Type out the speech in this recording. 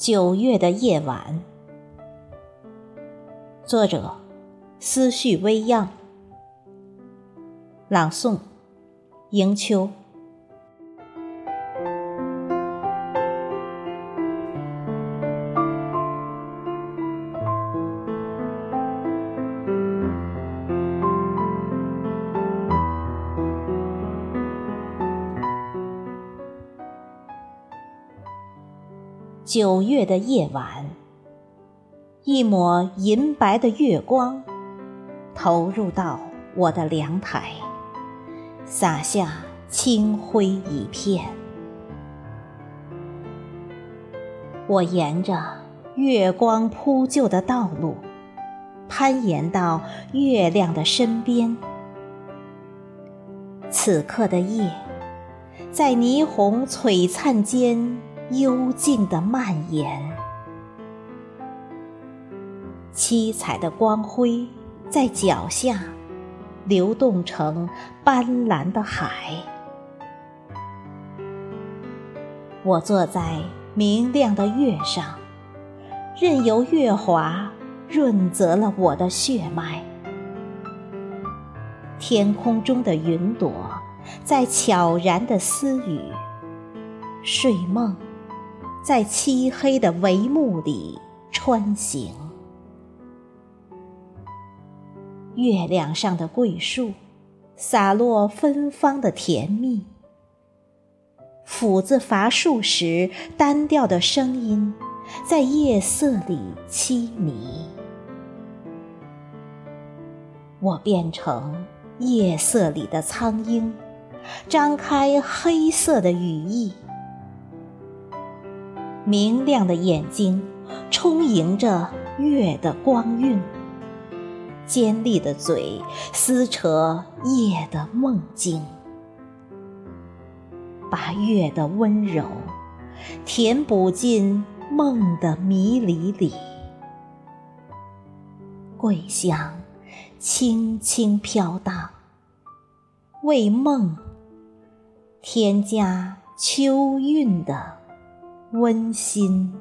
九月的夜晚，作者：思绪微漾，朗诵：迎秋。九月的夜晚，一抹银白的月光投入到我的凉台，洒下清辉一片。我沿着月光铺就的道路，攀岩到月亮的身边。此刻的夜，在霓虹璀璨间。幽静的蔓延，七彩的光辉在脚下流动成斑斓的海。我坐在明亮的月上，任由月华润泽了我的血脉。天空中的云朵在悄然的私语，睡梦。在漆黑的帷幕里穿行，月亮上的桂树洒落芬芳的甜蜜。斧子伐树时单调的声音，在夜色里凄迷。我变成夜色里的苍鹰，张开黑色的羽翼。明亮的眼睛充盈着月的光晕，尖利的嘴撕扯夜的梦境，把月的温柔填补进梦的迷离里。桂香轻轻飘荡，为梦添加秋韵的。温馨。